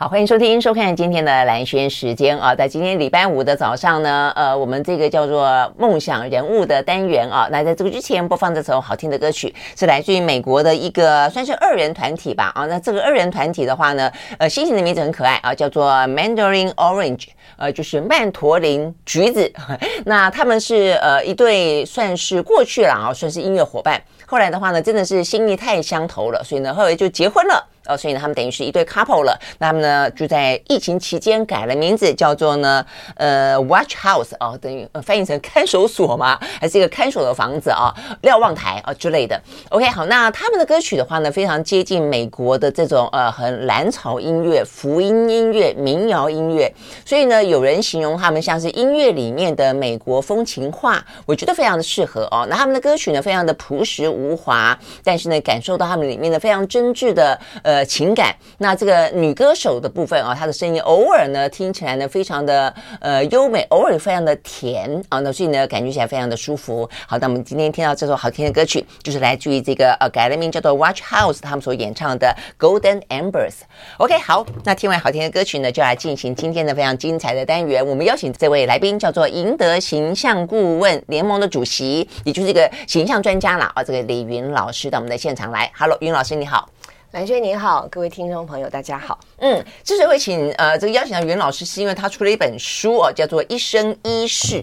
好，欢迎收听、收看今天的蓝轩时间啊，在今天礼拜五的早上呢，呃，我们这个叫做梦想人物的单元啊，那在这个之前播放这首好听的歌曲，是来自于美国的一个算是二人团体吧。啊，那这个二人团体的话呢，呃，星星的名字很可爱啊，叫做 Mandarin Orange，呃，就是曼陀林橘子，那他们是呃一对算是过去了啊，算是音乐伙伴，后来的话呢，真的是心意太相投了，所以呢，后来就结婚了。哦，所以呢，他们等于是一对 couple 了。那他们呢，就在疫情期间改了名字，叫做呢，呃，Watch House 哦，等于翻译成看守所嘛，还是一个看守的房子啊，瞭望台啊之类的。OK，好，那他们的歌曲的话呢，非常接近美国的这种呃很蓝草音乐、福音音乐、民谣音乐。所以呢，有人形容他们像是音乐里面的美国风情画，我觉得非常的适合哦。那他们的歌曲呢，非常的朴实无华，但是呢，感受到他们里面的非常真挚的呃。呃，情感。那这个女歌手的部分啊，她的声音偶尔呢听起来呢非常的呃优美，偶尔非常的甜啊，那所以呢感觉起来非常的舒服。好，那我们今天听到这首好听的歌曲，就是来自于这个呃改了名叫做 Watch House 他们所演唱的 Golden Embers。OK，好，那听完好听的歌曲呢，就来进行今天的非常精彩的单元。我们邀请这位来宾叫做赢得形象顾问联盟的主席，也就是这个形象专家了啊，这个李云老师到我们的现场来。Hello，云老师你好。蓝轩您好，各位听众朋友，大家好。嗯，之所以会请呃这个邀请到袁老师，是因为他出了一本书哦，叫做《一生一世》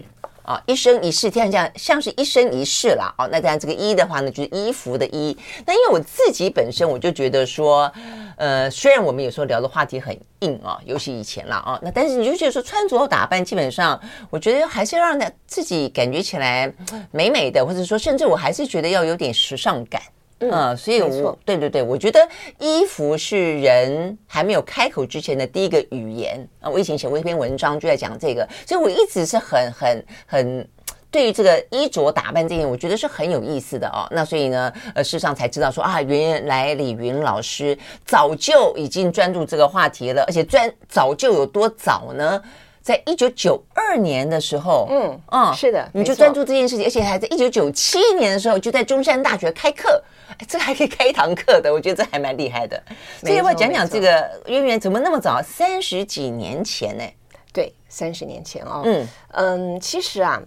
啊，一生一世，听起来像像是一生一世啦。哦，那当然这个“一”的话呢，就是衣服的“衣”。那因为我自己本身我就觉得说，呃，虽然我们有时候聊的话题很硬啊，尤其以前啦啊，那但是你就觉得说穿着打扮，基本上我觉得还是要让他自己感觉起来美美的，或者说甚至我还是觉得要有点时尚感。嗯，嗯，所以我对对对，我觉得衣服是人还没有开口之前的第一个语言啊。我以前写过一篇文章，就在讲这个，所以我一直是很很很对于这个衣着打扮这件，我觉得是很有意思的哦。那所以呢，呃，事实上才知道说啊，原来李云老师早就已经专注这个话题了，而且专早就有多早呢？在一九九二年的时候，嗯嗯，是的，你就专注这件事情，而且还在一九九七年的时候就在中山大学开课。哎这还可以开一堂课的，我觉得这还蛮厉害的。所以要不要讲讲这个渊源怎么那么早？三十几年前呢？对，三十年前哦。嗯嗯，其实啊，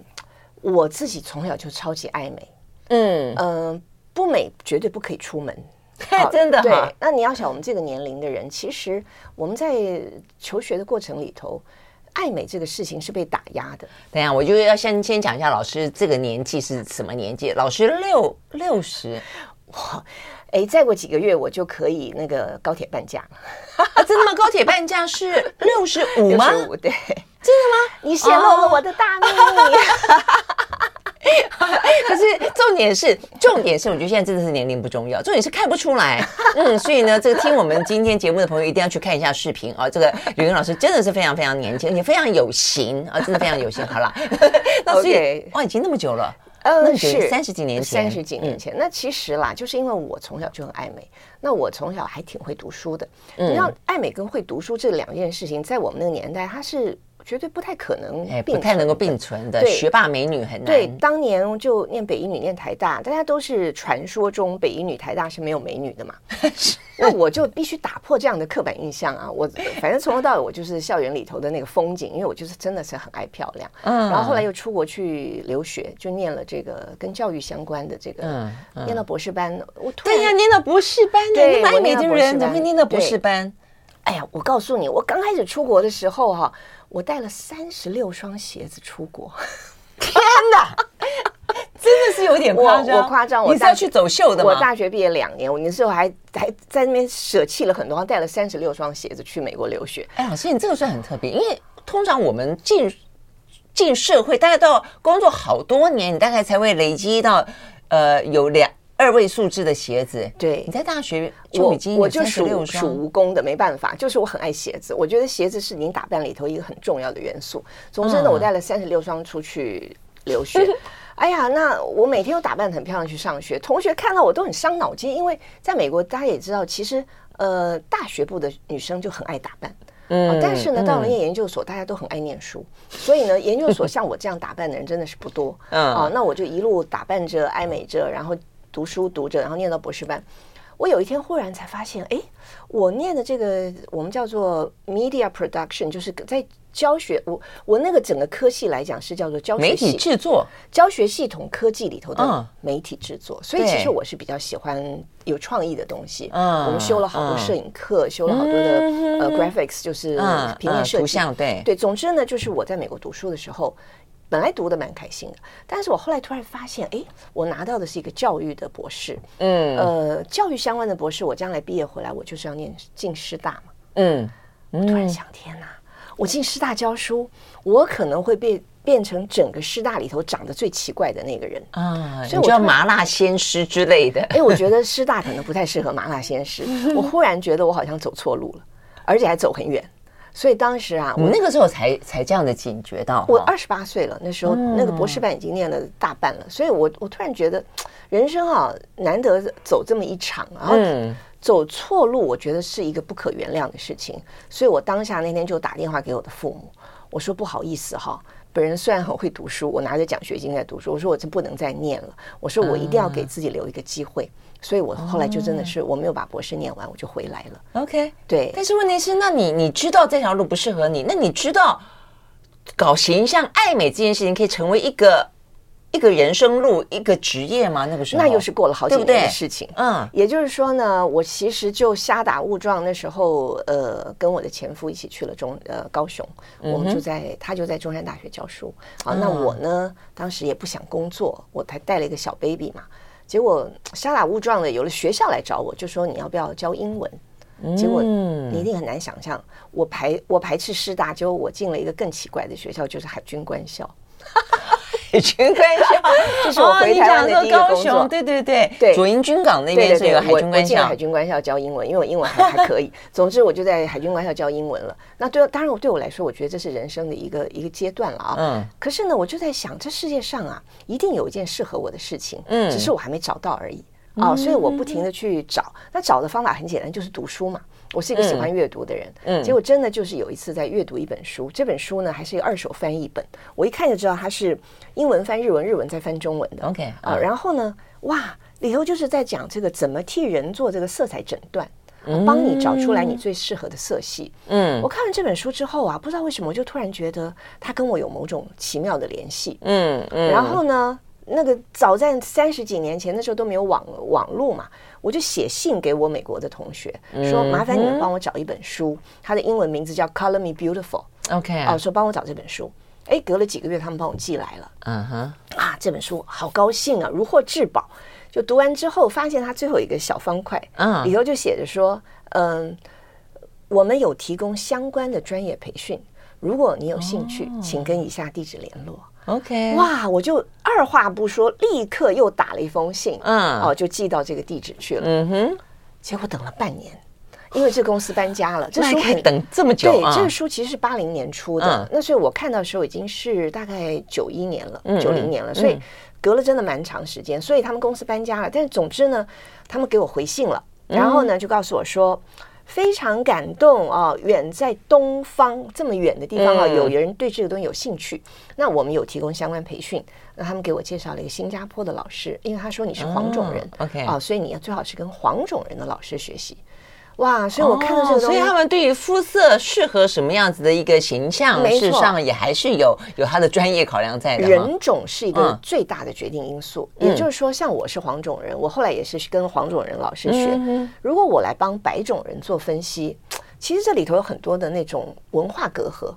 我自己从小就超级爱美。嗯嗯，不美绝对不可以出门。真的。对，那你要想，我们这个年龄的人，其实我们在求学的过程里头，爱美这个事情是被打压的。等下，我就要先先讲一下老师这个年纪是什么年纪？老师六六十。哇，哎，再过几个月我就可以那个高铁半价了。啊，真的吗？高铁半价是六十五吗？六十五，对，真的吗？你泄露了我的大秘密。可是重点是，重点是，我觉得现在真的是年龄不重要，重点是看不出来。嗯，所以呢，这个听我们今天节目的朋友一定要去看一下视频啊。这个李芸老师真的是非常非常年轻，也非常有型啊，真的非常有型。好了，那所以.哇，已经那么久了。嗯，是三十几年前，三十几年前。那其实啦，就是因为我从小就很爱美，那我从小还挺会读书的。你知道，爱美跟会读书这两件事情，在我们那个年代，它是。绝对不太可能，哎，不太能够并存的。学霸美女很难。对，当年就念北一女、念台大，大家都是传说中北一女、台大是没有美女的嘛。那我就必须打破这样的刻板印象啊！我反正从头到尾我就是校园里头的那个风景，因为我就是真的是很爱漂亮。嗯。然后后来又出国去留学，就念了这个跟教育相关的这个，嗯，念到博士班。我突然对呀，念到博士班，对，爱美的人怎么会念到博士班？哎呀，我告诉你，我刚开始出国的时候哈。我带了三十六双鞋子出国，天哪，真的是有点夸张。我夸张，我你是要去走秀的吗？我大学毕业两年，我那时候还还在那边舍弃了很多，带了三十六双鞋子去美国留学。哎，老师，你这个算很特别，因为通常我们进进社会，大概到工作好多年，你大概才会累积到呃有两。二位数字的鞋子，对，你在大学就已经我我就属属无功的，没办法，就是我很爱鞋子，我觉得鞋子是你打扮里头一个很重要的元素。总之呢，我带了三十六双出去留学。嗯、哎呀，那我每天都打扮很漂亮去上学，同学看到我都很伤脑筋，因为在美国大家也知道，其实呃大学部的女生就很爱打扮，嗯、啊，但是呢到了念研究所，大家都很爱念书，所以呢研究所像我这样打扮的人真的是不多，嗯，啊，那我就一路打扮着爱美着，然后。读书读着，然后念到博士班，我有一天忽然才发现，哎，我念的这个我们叫做 media production，就是在教学我我那个整个科系来讲是叫做教学媒体制作、教学系统科技里头的媒体制作。所以其实我是比较喜欢有创意的东西。嗯，我们修了好多摄影课，修了好多的呃 graphics，就是平面设计。图像对对，总之呢，就是我在美国读书的时候。本来读的蛮开心的，但是我后来突然发现，哎，我拿到的是一个教育的博士，嗯，呃，教育相关的博士，我将来毕业回来，我就是要念进师大嘛，嗯，我突然想，天哪，我进师大教书，我可能会被变成整个师大里头长得最奇怪的那个人。啊，所以我叫麻辣鲜师之类的。哎，我觉得师大可能不太适合麻辣鲜师，我忽然觉得我好像走错路了，而且还走很远。所以当时啊，我那个时候才才这样的警觉到。我二十八岁了，那时候那个博士班已经念了大半了，所以我我突然觉得，人生啊难得走这么一场，然后走错路，我觉得是一个不可原谅的事情。所以我当下那天就打电话给我的父母，我说不好意思哈，本人虽然很会读书，我拿着奖学金在读书，我说我真不能再念了，我说我一定要给自己留一个机会。所以我后来就真的是我没有把博士念完，我就回来了。OK，对。但是问题是，那你你知道这条路不适合你，那你知道搞形象、爱美这件事情可以成为一个一个人生路、一个职业吗？那个时候，那又是过了好几年的事情。嗯，也就是说呢，我其实就瞎打误撞，那时候呃，跟我的前夫一起去了中呃高雄，我们就在他就在中山大学教书。好，那我呢，当时也不想工作，我才带了一个小 baby 嘛。结果瞎打误撞的有了学校来找我，就说你要不要教英文？结果你一定很难想象，我排我排斥师大，结果我进了一个更奇怪的学校，就是海军官校。海军官校，这是我回台湾的第一个工作。对对对对，左营军港那边是有海军官校。海军官校教英文，因为我英文还还可以。总之，我就在海军官校教英文了。那对，当然我对我来说，我觉得这是人生的一个 一个阶段了啊。嗯。可是呢，我就在想，这世界上啊，一定有一件适合我的事情，嗯，只是我还没找到而已啊。所以我不停的去找。那找的方法很简单，就是读书嘛。我是一个喜欢阅读的人，嗯，结果真的就是有一次在阅读一本书，这本书呢还是一个二手翻译本，我一看就知道它是英文翻日文，日文再翻中文的，OK 啊，然后呢，哇，里头就是在讲这个怎么替人做这个色彩诊断，帮你找出来你最适合的色系。嗯，我看完这本书之后啊，不知道为什么我就突然觉得它跟我有某种奇妙的联系。嗯嗯，然后呢，那个早在三十几年前，那时候都没有网网络嘛。我就写信给我美国的同学，说麻烦你们帮我找一本书，它的英文名字叫《Color Me Beautiful》。OK，哦，说帮我找这本书。哎，隔了几个月，他们帮我寄来了。嗯哼，啊，这本书好高兴啊，如获至宝。就读完之后，发现它最后一个小方块，嗯，里头就写着说，嗯，我们有提供相关的专业培训，如果你有兴趣，请跟以下地址联络。OK，哇，我就二话不说，立刻又打了一封信，嗯，哦，就寄到这个地址去了。嗯哼，结果等了半年，因为这公司搬家了，这书可以等这么久。对，这个书其实是八零年出的，那所以我看到的时候已经是大概九一年了，九零年了，所以隔了真的蛮长时间。所以他们公司搬家了，但是总之呢，他们给我回信了，然后呢就告诉我说。非常感动啊！远在东方这么远的地方啊，有人对这个东西有兴趣。那我们有提供相关培训，那他们给我介绍了一个新加坡的老师，因为他说你是黄种人，OK 啊，所以你要最好是跟黄种人的老师学习。哇！所以我看到这个东西，所以他们对于肤色适合什么样子的一个形象，事实上也还是有有他的专业考量在的。人种是一个最大的决定因素，也就是说，像我是黄种人，我后来也是跟黄种人老师学。如果我来帮白种人做分析，其实这里头有很多的那种文化隔阂，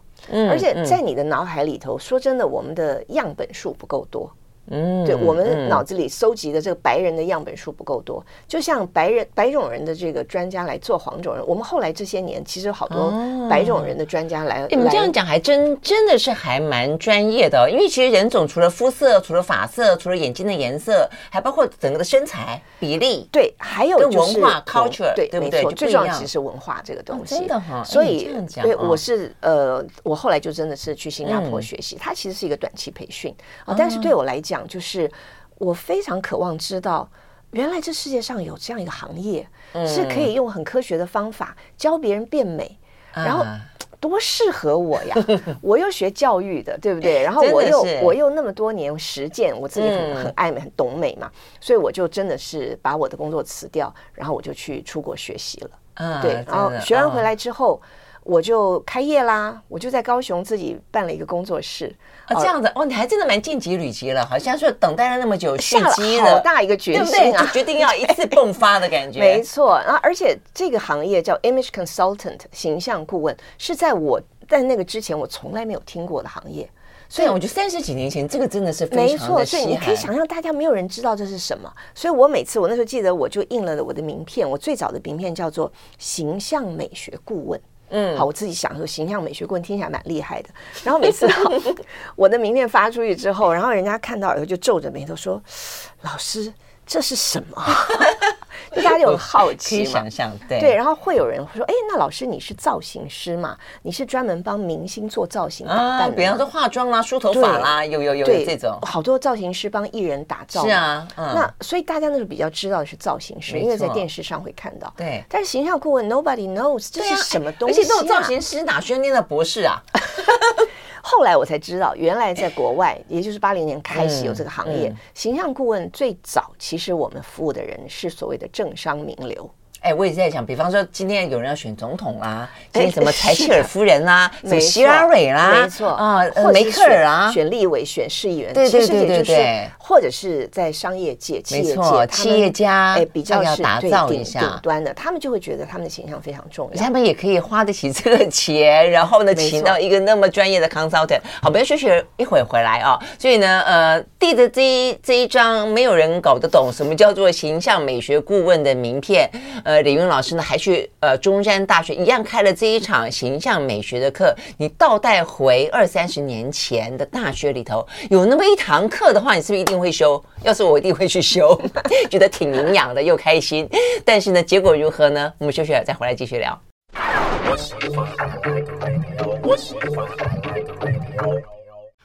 而且在你的脑海里头，说真的，我们的样本数不够多。嗯，对，我们脑子里搜集的这个白人的样本数不够多，就像白人白种人的这个专家来做黄种人，我们后来这些年其实好多白种人的专家来，你们这样讲还真真的是还蛮专业的，因为其实人种除了肤色、除了发色、除了眼睛的颜色，还包括整个的身材比例，对，还有就是文化 culture，对，没错，最重要其实是文化这个东西，真的哈。所以，对，我是呃，我后来就真的是去新加坡学习，它其实是一个短期培训啊，但是对我来讲。讲就是，我非常渴望知道，原来这世界上有这样一个行业，是可以用很科学的方法教别人变美，然后多适合我呀！我又学教育的，对不对？然后我又我又那么多年实践，我自己很很爱美，很懂美嘛，所以我就真的是把我的工作辞掉，然后我就去出国学习了。嗯，对，然后学完回来之后。我就开业啦，我就在高雄自己办了一个工作室。啊，这样子哦，你还真的蛮晋级履级了，好像说等待了那么久，下了好大一个决心啊，决定要一次迸发的感觉。没错，然后而且这个行业叫 image consultant 形象顾问，是在我在那个之前我从来没有听过的行业，所以我觉得三十几年前这个真的是非常的没错，所以你可以想象大家没有人知道这是什么，所以我每次我那时候记得我就印了我的名片，我最早的名片叫做形象美学顾问。嗯，好，我自己想说形象美学顾问听起来蛮厉害的。然后每次我的名片发出去之后，然后人家看到以后就皱着眉头说：“老师。”这是什么？就大家有好奇可以想象，对对。然后会有人会说：“哎，那老师你是造型师嘛？你是专门帮明星做造型打扮的？比方说化妆啦、梳头发啦，有有有这种。好多造型师帮艺人打造。是啊，那所以大家那时候比较知道的是造型师，因为在电视上会看到。对。但是形象顾问，nobody knows 这是什么东西？而且这种造型师哪需要念的博士啊？后来我才知道，原来在国外，也就是八零年开始有这个行业。形象顾问最早，其实我们服务的人是所谓的政商名流。哎，我也在想，比方说今天有人要选总统啦，今天什么柴契尔夫人啦，什么希拉蕊啦，没错啊，梅克尔啊，选立委、选市议员，对对对对对，或者是在商业界、企业界，企业家哎，比较要打造一下。顶端的，他们就会觉得他们的形象非常重要，他们也可以花得起这个钱，然后呢，请到一个那么专业的 consultant。好，不要休息一会儿回来啊。所以呢，呃，递着这一这一张没有人搞得懂什么叫做形象美学顾问的名片，呃，李云老师呢还去呃中山大学一样开了这一场形象美学的课。你倒带回二三十年前的大学里头，有那么一堂课的话，你是不是一定会修？要是我一定会去修，觉得挺营养的又开心。但是呢，结果如何呢？我们休息了再回来继续聊。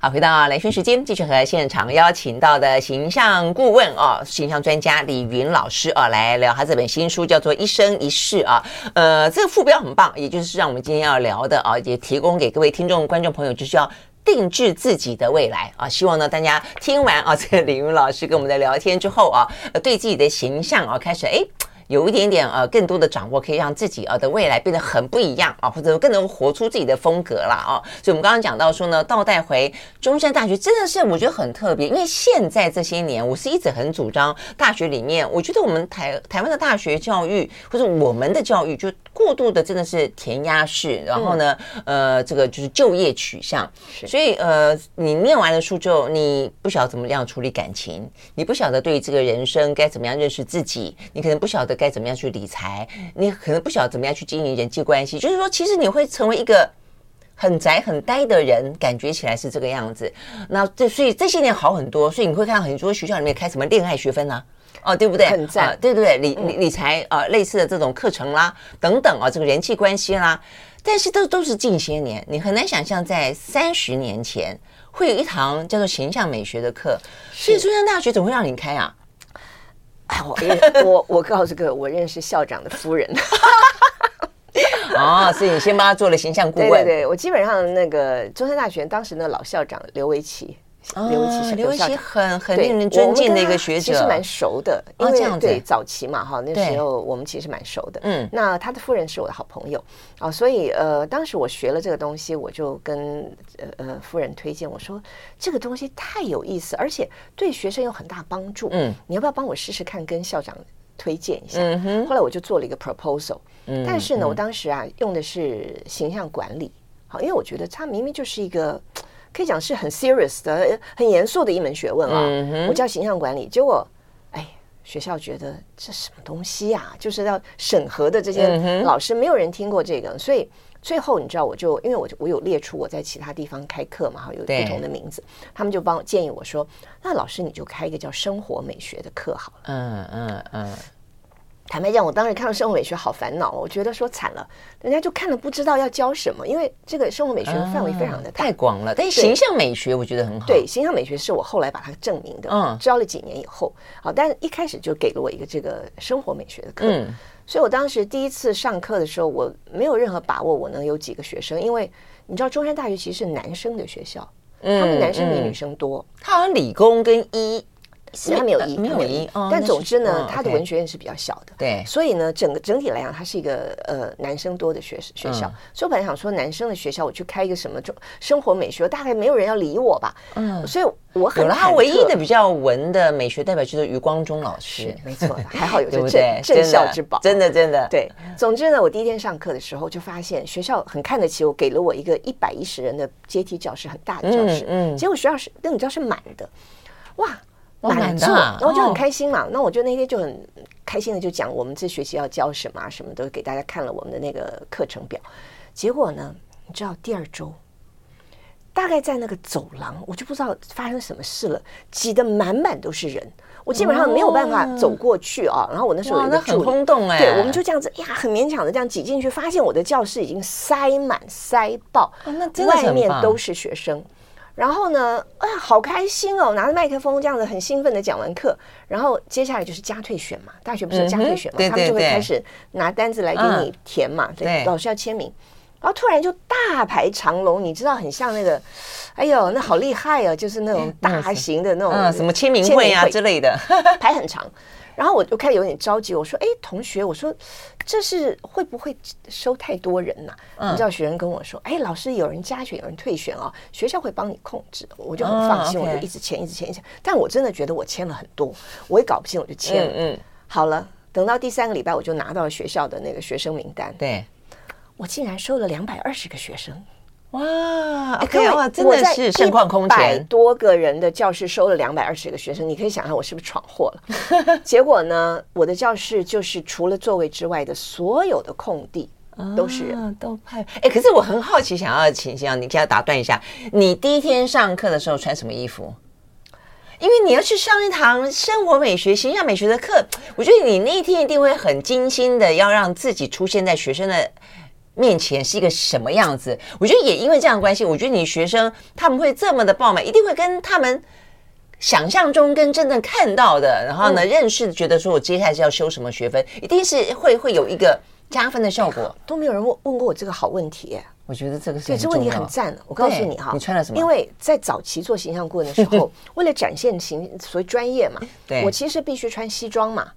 回到兰萱时间，继续和现场邀请到的形象顾问哦，形象专家李云老师啊，来聊他这本新书，叫做《一生一世》啊。呃，这个副标很棒，也就是让我们今天要聊的啊，也提供给各位听众、观众朋友，就是要定制自己的未来啊。希望呢，大家听完啊，这个李云老师跟我们的聊天之后啊，对自己的形象啊，开始哎。有一点点呃，更多的掌握可以让自己呃的未来变得很不一样啊，或者更能活出自己的风格啦啊。所以，我们刚刚讲到说呢，倒带回中山大学真的是我觉得很特别，因为现在这些年，我是一直很主张大学里面，我觉得我们台台湾的大学教育或者我们的教育就过度的真的是填鸭式，然后呢，呃，这个就是就业取向，所以呃，你念完了书之后，你不晓得怎么样处理感情，你不晓得对这个人生该怎么样认识自己，你可能不晓得。该怎么样去理财？你可能不晓得怎么样去经营人际关系。就是说，其实你会成为一个很宅、很呆的人，感觉起来是这个样子。那这所以这些年好很多，所以你会看到很多学校里面开什么恋爱学分啊，哦，对不对？很赞，对对对，理理理财啊，类似的这种课程啦，等等啊，这个人际关系啦。但是都都是近些年，你很难想象在三十年前会有一堂叫做形象美学的课。所以中山大学怎么会让你开啊？哎，我我我告诉各位，我认识校长的夫人。哦，所以你先帮他做了形象顾 问。对对对，我基本上那个中山大学当时那老校长刘维奇。刘维奇，刘维奇很很令人尊敬的一个学者，其实蛮熟的，因为对早期嘛哈，那时候我们其实蛮熟的。嗯，那他的夫人是我的好朋友啊，所以呃，当时我学了这个东西，我就跟呃呃夫人推荐我说，这个东西太有意思，而且对学生有很大帮助。嗯，你要不要帮我试试看，跟校长推荐一下？嗯哼。后来我就做了一个 proposal，嗯，但是呢，我当时啊用的是形象管理，好，因为我觉得它明明就是一个。可以讲是很 serious 的、很严肃的一门学问啊。嗯、我叫形象管理，结果，哎，学校觉得这什么东西呀、啊？就是要审核的这些老师，没有人听过这个，嗯、所以最后你知道，我就因为我我有列出我在其他地方开课嘛，有不同的名字，他们就帮我建议我说，那老师你就开一个叫生活美学的课好了。嗯嗯嗯。坦白讲，我当时看到生活美学好烦恼，我觉得说惨了，人家就看了不知道要教什么，因为这个生活美学的范围非常的大，太广了。但是形象美学我觉得很好。对，形象美学是我后来把它证明的，嗯，教了几年以后，好，但是一开始就给了我一个这个生活美学的课，嗯，所以我当时第一次上课的时候，我没有任何把握我能有几个学生，因为你知道中山大学其实是男生的学校，嗯、他们男生比女生多，他好像理工跟医。他没有医，没有医，但总之呢，他的文学院是比较小的，对，所以呢，整个整体来讲，它是一个呃男生多的学学校。所以我本来想说，男生的学校我去开一个什么中生活美学，大概没有人要理我吧。嗯，所以我很。他唯一的比较文的美学代表就是余光中老师，没错，还好有 这镇镇校之宝，真的真的。对，总之呢，我第一天上课的时候就发现学校很看得起我，给了我一个一百一十人的阶梯教室，很大的教室。嗯，结果学校是那种教室满的，哇。满座，然后就很开心嘛。哦、那我就那天就很开心的就讲我们这学期要教什么啊，什么都给大家看了我们的那个课程表。结果呢，你知道第二周，大概在那个走廊，我就不知道发生什么事了，挤得满满都是人，我基本上没有办法走过去啊。然后我那时候有一个很轰动哎，对，我们就这样子呀，很勉强的这样挤进去，发现我的教室已经塞满塞爆，哦、那外面都是学生。然后呢，啊，好开心哦！拿着麦克风这样子很兴奋的讲完课，然后接下来就是加退选嘛，大学不是有加退选嘛，他们就会开始拿单子来给你填嘛，对，老师要签名，然后突然就大排长龙，你知道很像那个，哎呦，那好厉害哦，就是那种 大型的那种什么签名会啊之类的，排很长。然后我就开始有点着急，我说：“哎，同学，我说这是会不会收太多人呐？”你知道学生跟我说：“哎，老师，有人加选，有人退选哦，学校会帮你控制。”我就很放心，我就一直签，一直签，一直签。但我真的觉得我签了很多，我也搞不清，我就签了。嗯，好了，等到第三个礼拜，我就拿到了学校的那个学生名单。对，我竟然收了两百二十个学生。哇，OK，哇，真的是盛况空前。百多个人的教室收了两百二十个学生，你可以想象我是不是闯祸了？结果呢，我的教室就是除了座位之外的所有的空地都是人，啊、都派。哎，可是我很好奇，想要请教你，先要打断一下，你第一天上课的时候穿什么衣服？因为你要去上一堂生活美学、形象美学的课，我觉得你那一天一定会很精心的要让自己出现在学生的。面前是一个什么样子？我觉得也因为这样的关系，我觉得你学生他们会这么的爆满，一定会跟他们想象中跟真正看到的，然后呢，嗯、认识觉得说我接下来是要修什么学分，一定是会会有一个加分的效果。都没有人问问过我这个好问题，我觉得这个是对这问题很赞。我告诉你哈，你穿了什么？因为在早期做形象顾问的时候，为了展现形所谓专业嘛，对我其实必须穿西装嘛。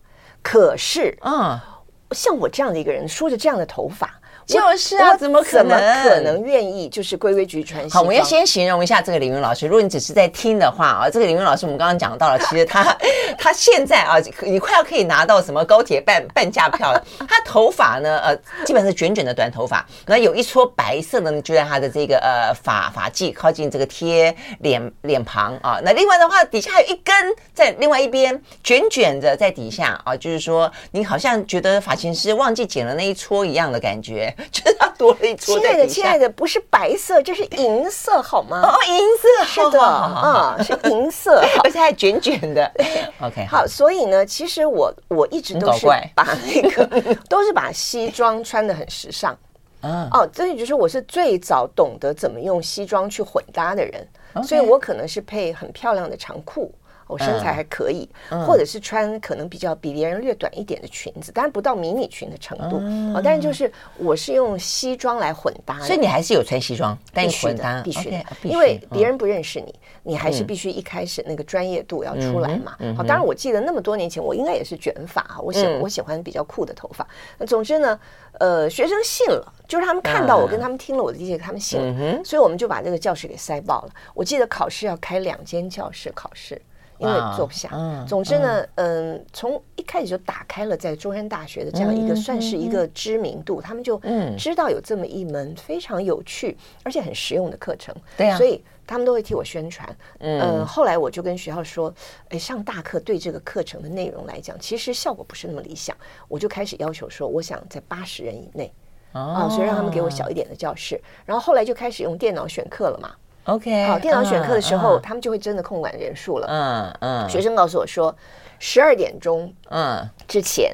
可是啊，嗯、像我这样的一个人，梳着这样的头发。就是啊，怎么可能？怎么可能愿意就是规规矩矩穿？好，我们要先形容一下这个李云老师。如果你只是在听的话啊，这个李云老师我们刚刚讲到了，其实他他现在啊，你快要可以拿到什么高铁半半价票了。他头发呢，呃，基本上是卷卷的短头发，然后有一撮白色的呢就在他的这个呃发发际靠近这个贴脸脸庞啊。那另外的话，底下还有一根在另外一边卷卷的在底下啊，就是说你好像觉得发型师忘记剪了那一撮一样的感觉。就是它多了一撮。亲爱的，亲爱的，不是白色，这是银色，好吗？哦，银色，是的，啊，是银色，而且还卷卷的。OK，好，所以呢，其实我我一直都是把那个 都是把西装穿的很时尚。嗯，哦，所以就是我是最早懂得怎么用西装去混搭的人，所以我可能是配很漂亮的长裤。我身材还可以，嗯、或者是穿可能比较比别人略短一点的裙子，当然不到迷你裙的程度。嗯、哦，但是就是我是用西装来混搭，所以你还是有穿西装，但你混搭必须的，因为别人不认识你，嗯、你还是必须一开始那个专业度要出来嘛。嗯、好，当然我记得那么多年前，我应该也是卷发，我喜、嗯、我喜欢比较酷的头发。那总之呢，呃，学生信了，就是他们看到我跟他们听了我的这些，他们信了，嗯、所以我们就把这个教室给塞爆了。我记得考试要开两间教室考试。因为坐不下，嗯，总之呢，嗯，从一开始就打开了在中山大学的这样一个算是一个知名度，他们就知道有这么一门非常有趣而且很实用的课程，对啊，所以他们都会替我宣传，嗯，后来我就跟学校说，哎，上大课对这个课程的内容来讲，其实效果不是那么理想，我就开始要求说，我想在八十人以内，啊，所以让他们给我小一点的教室，然后后来就开始用电脑选课了嘛。OK，好，电脑选课的时候，他们就会真的控管人数了。嗯嗯，学生告诉我说，十二点钟嗯之前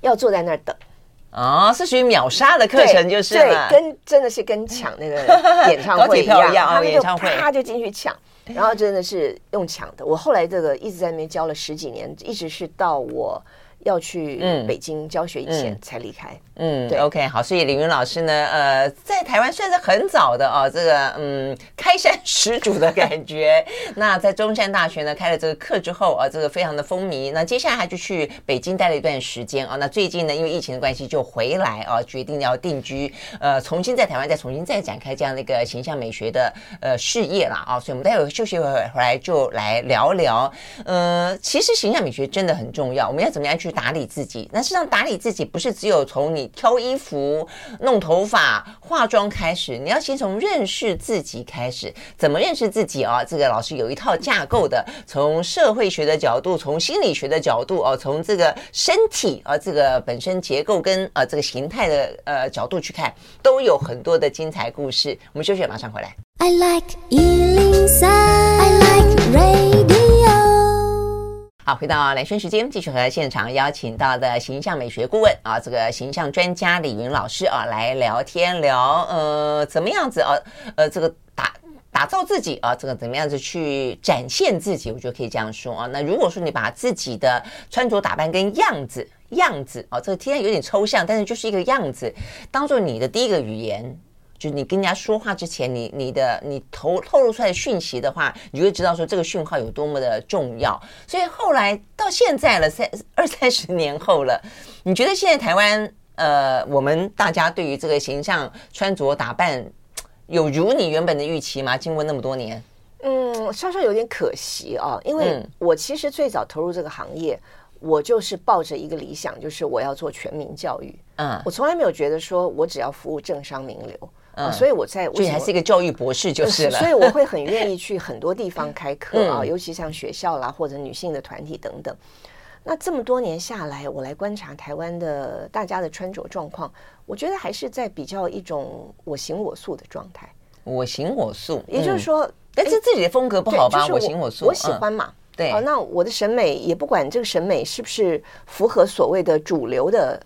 要坐在那儿等。哦，是属于秒杀的课程，就是对，跟真的是跟抢那个 演唱会一样，他们就啪就进去抢，然后真的是用抢的。我后来这个一直在那边教了十几年，一直是到我要去北京教学以前才离开。嗯，对，OK，好，所以李云老师呢，呃，在台湾算是很早的哦，这个嗯，开山 始祖的感觉。那在中山大学呢开了这个课之后啊，这个非常的风靡。那接下来他就去北京待了一段时间啊。那最近呢，因为疫情的关系就回来啊，决定要定居，呃，重新在台湾再重新再展开这样的一个形象美学的呃事业了啊。所以我们待会休息会回来就来聊聊。呃，其实形象美学真的很重要，我们要怎么样去打理自己？那实际上打理自己不是只有从你。挑衣服、弄头发、化妆开始，你要先从认识自己开始。怎么认识自己啊？这个老师有一套架构的，从社会学的角度，从心理学的角度哦，从这个身体啊，这个本身结构跟呃这个形态的呃角度去看，都有很多的精彩故事。我们休息，马上回来。I like 好，回到蓝轩时间，继续和现场邀请到的形象美学顾问啊，这个形象专家李云老师啊，来聊天聊，呃，怎么样子啊，呃，这个打打造自己啊，这个怎么样子去展现自己，我觉得可以这样说啊。那如果说你把自己的穿着打扮跟样子样子啊，这个听起来有点抽象，但是就是一个样子，当做你的第一个语言。就是你跟人家说话之前，你你的你透透露出来的讯息的话，你就会知道说这个讯号有多么的重要。所以后来到现在了，三二三十年后了，你觉得现在台湾呃，我们大家对于这个形象穿着打扮有如你原本的预期吗？经过那么多年，嗯，稍稍有点可惜啊，因为我其实最早投入这个行业。我就是抱着一个理想，就是我要做全民教育。嗯，我从来没有觉得说我只要服务政商名流。嗯，所以我在，所以还是一个教育博士就是了。所以我会很愿意去很多地方开课啊，尤其像学校啦或者女性的团体等等。那这么多年下来，我来观察台湾的大家的穿着状况，我觉得还是在比较一种我行我素的状态。我行我素，也就是说，但是自己的风格不好吧？我行我素，我喜欢嘛。对，好，那我的审美也不管这个审美是不是符合所谓的主流的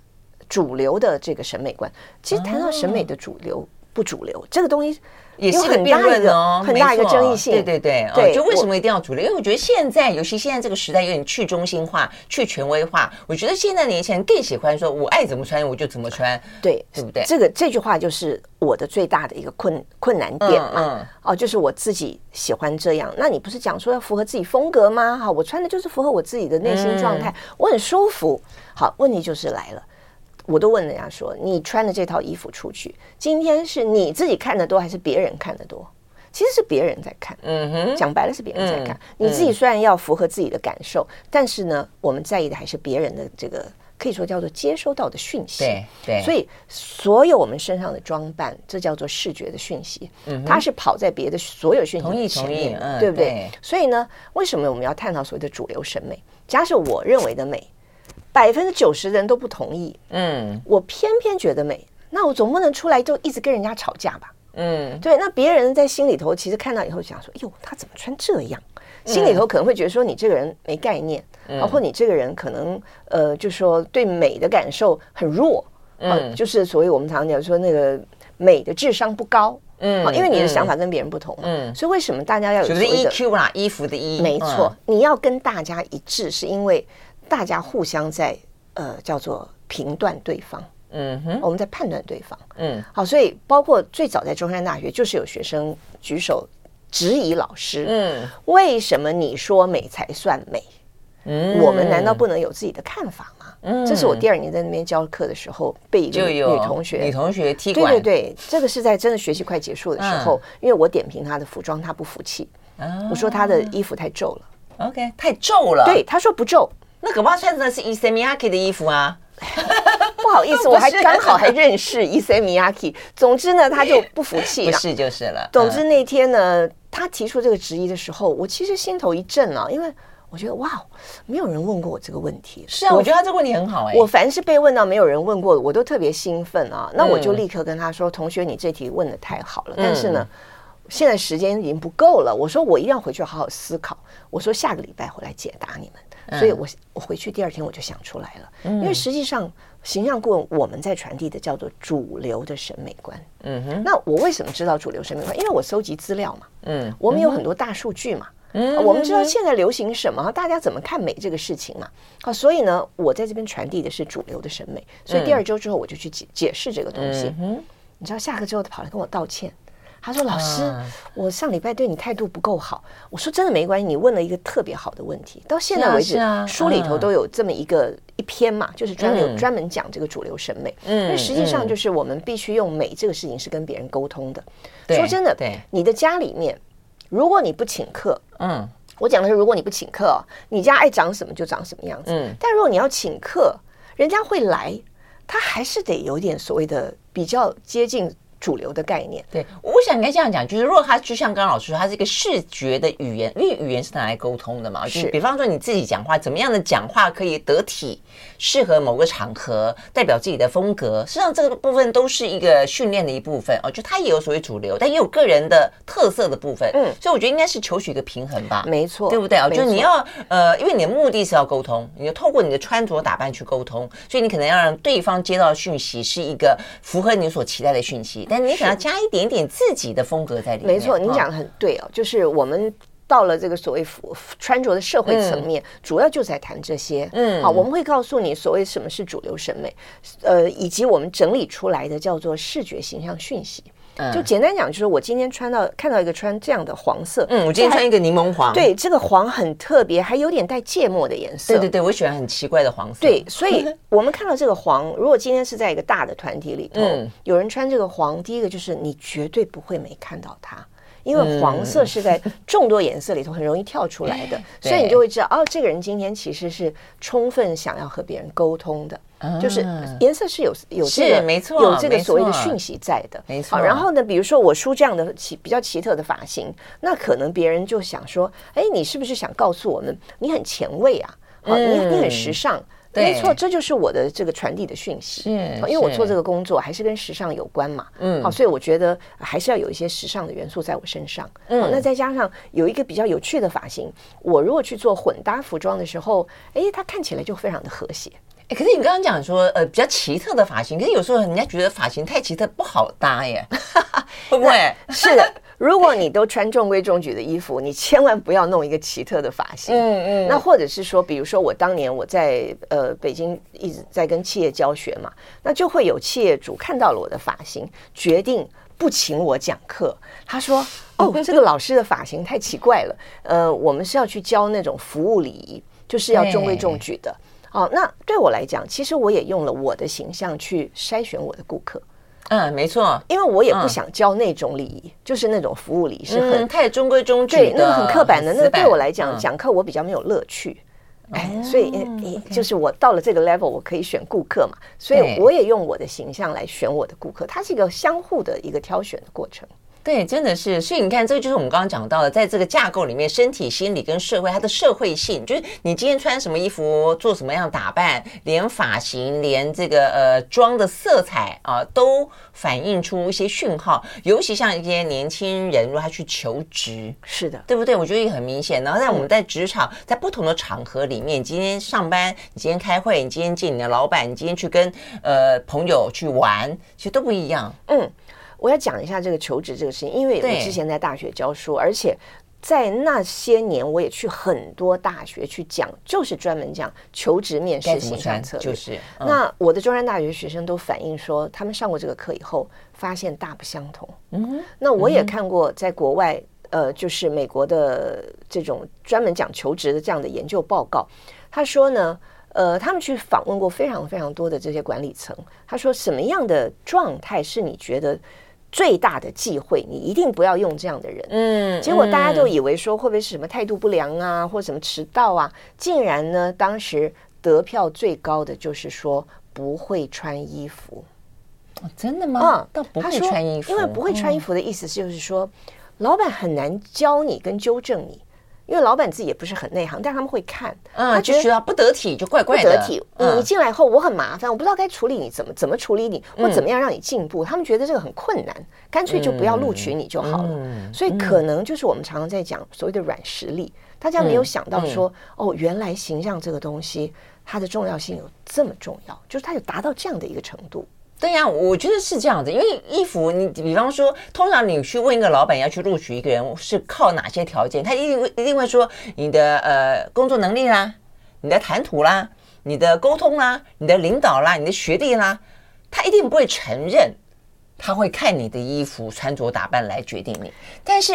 主流的这个审美观。其实谈到审美的主流不主流，这个东西。也是很大一个很大一个争议性，对对对，对，就为什么一定要主流？因为我觉得现在，尤其现在这个时代有点去中心化、去权威化。我觉得现在年轻人更喜欢说，我爱怎么穿我就怎么穿，对，对不对？这个这句话就是我的最大的一个困困难点嘛。哦，就是我自己喜欢这样。那你不是讲说要符合自己风格吗？哈，我穿的就是符合我自己的内心状态，我很舒服。好，问题就是来了。我都问人家说，你穿的这套衣服出去，今天是你自己看的多，还是别人看的多？其实是别人在看。嗯哼，讲白了是别人在看。你自己虽然要符合自己的感受，但是呢，我们在意的还是别人的这个可以说叫做接收到的讯息。对对。所以所有我们身上的装扮，这叫做视觉的讯息。嗯，它是跑在别的所有讯息前面，对不对？所以呢，为什么我们要探讨所谓的主流审美？假设我认为的美。百分之九十的人都不同意，嗯，我偏偏觉得美，那我总不能出来就一直跟人家吵架吧，嗯，对，那别人在心里头其实看到以后想说，哟，他怎么穿这样？心里头可能会觉得说你这个人没概念，嗯，或你这个人可能呃，就说对美的感受很弱，嗯，就是所谓我们常常讲说那个美的智商不高，嗯，因为你的想法跟别人不同，嗯，所以为什么大家要有就是 EQ 啦，衣服的衣，没错，你要跟大家一致，是因为。大家互相在呃叫做评断对方，嗯哼，我们在判断对方，嗯，好，所以包括最早在中山大学，就是有学生举手质疑老师，嗯，为什么你说美才算美？嗯，我们难道不能有自己的看法吗？嗯，这是我第二年在那边教课的时候被一个女同学女同学踢馆，对对对，这个是在真的学习快结束的时候，因为我点评她的服装，她不服气，我说她的衣服太皱了，OK，太皱了，对，她说不皱。那可怕穿的是 Issey Miyake 的衣服啊！不好意思，我还刚好还认识 Issey Miyake。总之呢，他就不服气了，不是就是了。总之那天呢，他提出这个质疑的时候，我其实心头一震啊，因为我觉得哇，没有人问过我这个问题。是啊，我觉得他这个问题很好哎。我凡是被问到没有人问过，我都特别兴奋啊。那我就立刻跟他说：“同学，你这题问的太好了。”但是呢，现在时间已经不够了。我说我一定要回去好好思考。我说下个礼拜回来解答你们。所以我我回去第二天我就想出来了，因为实际上形象顾问我们在传递的叫做主流的审美观。嗯哼，那我为什么知道主流审美观？因为我搜集资料嘛。嗯，我们有很多大数据嘛。嗯、啊，我们知道现在流行什么，大家怎么看美这个事情嘛？啊，所以呢，我在这边传递的是主流的审美。所以第二周之后，我就去解解释这个东西。嗯，你知道下课之后，他跑来跟我道歉。他说：“老师，啊、我上礼拜对你态度不够好。”我说：“真的没关系，你问了一个特别好的问题。到现在为止，啊啊、书里头都有这么一个、嗯、一篇嘛，就是专门专门讲这个主流审美。嗯，那实际上就是我们必须用美这个事情是跟别人沟通的。嗯、说真的，对你的家里面，如果你不请客，嗯，我讲的是如果你不请客，你家爱长什么就长什么样子。嗯，但如果你要请客，人家会来，他还是得有点所谓的比较接近。”主流的概念，对，我想应该这样讲，就是如果它就像刚刚老师说，它是一个视觉的语言，因为语言是拿来沟通的嘛，是。比方说你自己讲话，怎么样的讲话可以得体，适合某个场合，代表自己的风格，实际上这个部分都是一个训练的一部分哦。就它也有所谓主流，但也有个人的特色的部分，嗯，所以我觉得应该是求取一个平衡吧，没错，对不对啊？就是你要呃，因为你的目的是要沟通，你要透过你的穿着打扮去沟通，所以你可能要让对方接到的讯息是一个符合你所期待的讯息。但你想要加一点点自己的风格在里面。没错，你讲的很对哦。就是我们到了这个所谓穿着的社会层面，主要就在谈这些。嗯，好，我们会告诉你所谓什么是主流审美，呃，以及我们整理出来的叫做视觉形象讯息。就简单讲，就是我今天穿到看到一个穿这样的黄色，嗯，我今天穿一个柠檬黄，对，这个黄很特别，还有点带芥末的颜色。对对对，我喜欢很奇怪的黄色。对，所以我们看到这个黄，如果今天是在一个大的团体里头，嗯，有人穿这个黄，第一个就是你绝对不会没看到它。因为黄色是在众多颜色里头很容易跳出来的，所以你就会知道哦，这个人今天其实是充分想要和别人沟通的，就是颜色是有有这个没错，有这个所谓的讯息在的，没错。然后呢，比如说我梳这样的奇比较奇特的发型，那可能别人就想说，哎，你是不是想告诉我们你很前卫啊？啊，你你很时尚。没错，这就是我的这个传递的讯息。嗯，因为我做这个工作还是跟时尚有关嘛。嗯，好，所以我觉得还是要有一些时尚的元素在我身上。嗯，那再加上有一个比较有趣的发型，我如果去做混搭服装的时候，哎，它看起来就非常的和谐。哎，可是你刚刚讲说，呃，比较奇特的发型，可是有时候人家觉得发型太奇特不好搭耶，会不会？是的。如果你都穿中规中矩的衣服，你千万不要弄一个奇特的发型。嗯嗯。那或者是说，比如说我当年我在呃北京一直在跟企业教学嘛，那就会有企业主看到了我的发型，决定不请我讲课。他说：“哦，这个老师的发型太奇怪了。呃，我们是要去教那种服务礼仪，就是要中规中矩的。哦，那对我来讲，其实我也用了我的形象去筛选我的顾客。”嗯，没错，因为我也不想教那种礼仪，嗯、就是那种服务礼仪是很、嗯、太中规中矩，对，那个很刻板的，那个对我来讲、嗯、讲课我比较没有乐趣，哎、嗯，所以、嗯、就是我到了这个 level，我可以选顾客嘛，所以我也用我的形象来选我的顾客，它是一个相互的一个挑选的过程。对，真的是，所以你看，这个就是我们刚刚讲到的，在这个架构里面，身体、心理跟社会，它的社会性，就是你今天穿什么衣服，做什么样打扮，连发型，连这个呃妆的色彩啊，都反映出一些讯号。尤其像一些年轻人，如果他去求职，是的，对不对？我觉得也很明显。然后在我们在职场，在不同的场合里面，你今天上班，你今天开会，你今天见你的老板，你今天去跟呃朋友去玩，其实都不一样。嗯。我要讲一下这个求职这个事情，因为我之前在大学教书，而且在那些年我也去很多大学去讲，就是专门讲求职面试形象策略。就是那我的中山大学学生都反映说，他们上过这个课以后，发现大不相同。嗯，那我也看过在国外，呃，就是美国的这种专门讲求职的这样的研究报告，他说呢。呃，他们去访问过非常非常多的这些管理层，他说什么样的状态是你觉得最大的忌讳？你一定不要用这样的人。嗯，结果大家都以为说会不会是什么态度不良啊，或什么迟到啊？竟然呢，当时得票最高的就是说不会穿衣服。哦，真的吗？嗯，不会穿衣服，因为不会穿衣服的意思就是说，老板很难教你跟纠正你。因为老板自己也不是很内行，但他们会看，他觉得不得体就怪怪的。不得体，你进来后我很麻烦，我不知道该处理你怎么怎么处理你，或怎么样让你进步。他们觉得这个很困难，干脆就不要录取你就好了。所以可能就是我们常常在讲所谓的软实力，大家没有想到说，哦，原来形象这个东西它的重要性有这么重要，就是它有达到这样的一个程度。对呀、啊，我觉得是这样子，因为衣服，你比方说，通常你去问一个老板要去录取一个人是靠哪些条件，他一定会一定会说你的呃工作能力啦，你的谈吐啦，你的沟通啦，你的领导啦，你的学历啦，他一定不会承认。他会看你的衣服穿着打扮来决定你，但是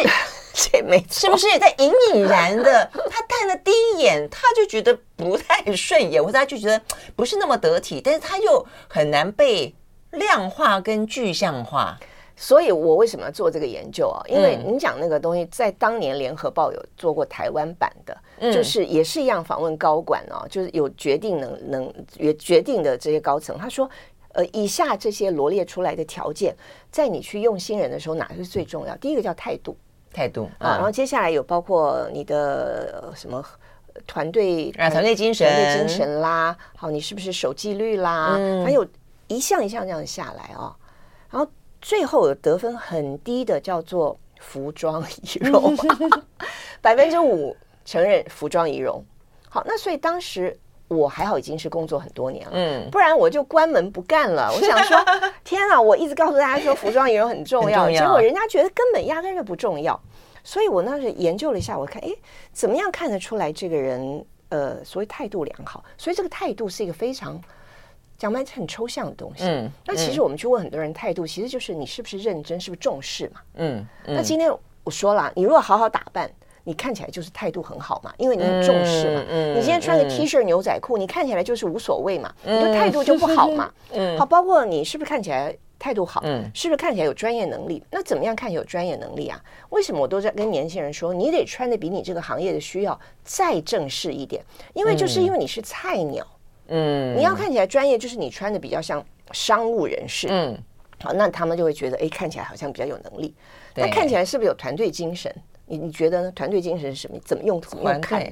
这没是不是在隐隐然的？他看了第一眼，他就觉得不太顺眼，或者他就觉得不是那么得体，但是他又很难被量化跟具象化。所以我为什么要做这个研究啊？因为你讲那个东西，在当年联合报有做过台湾版的，就是也是一样访问高管啊，就是有决定能能也决定的这些高层，他说。呃，以下这些罗列出来的条件，在你去用新人的时候，哪个是最重要？第一个叫态度，态度啊，然后接下来有包括你的什么团队啊，团队精神，团队精神啦，好，你是不是守纪律啦？嗯，还有一项一项这样下来啊，然后最后有得分很低的叫做服装仪容，百分之五承认服装仪容。好，那所以当时。我还好，已经是工作很多年了，嗯，不然我就关门不干了。我想说，天啊，我一直告诉大家说服装仪容很重要，结果人家觉得根本压根就不重要。所以我那时研究了一下，我看，哎，怎么样看得出来这个人呃，所谓态度良好？所以这个态度是一个非常讲白很抽象的东西。嗯，那其实我们去问很多人态度，其实就是你是不是认真，是不是重视嘛？嗯，那今天我说了，你如果好好打扮。你看起来就是态度很好嘛，因为你很重视嘛。嗯，你今天穿个 T 恤牛仔裤，你看起来就是无所谓嘛，你的态度就不好嘛。嗯，好，包括你是不是看起来态度好？嗯，是不是看起来有专业能力？那怎么样看起来有专业能力啊？为什么我都在跟年轻人说，你得穿的比你这个行业的需要再正式一点？因为就是因为你是菜鸟，嗯，你要看起来专业，就是你穿的比较像商务人士。嗯，好，那他们就会觉得，哎，看起来好像比较有能力。那看起来是不是有团队精神？你你觉得呢？团队精神是什么？怎么用？怎么用看的？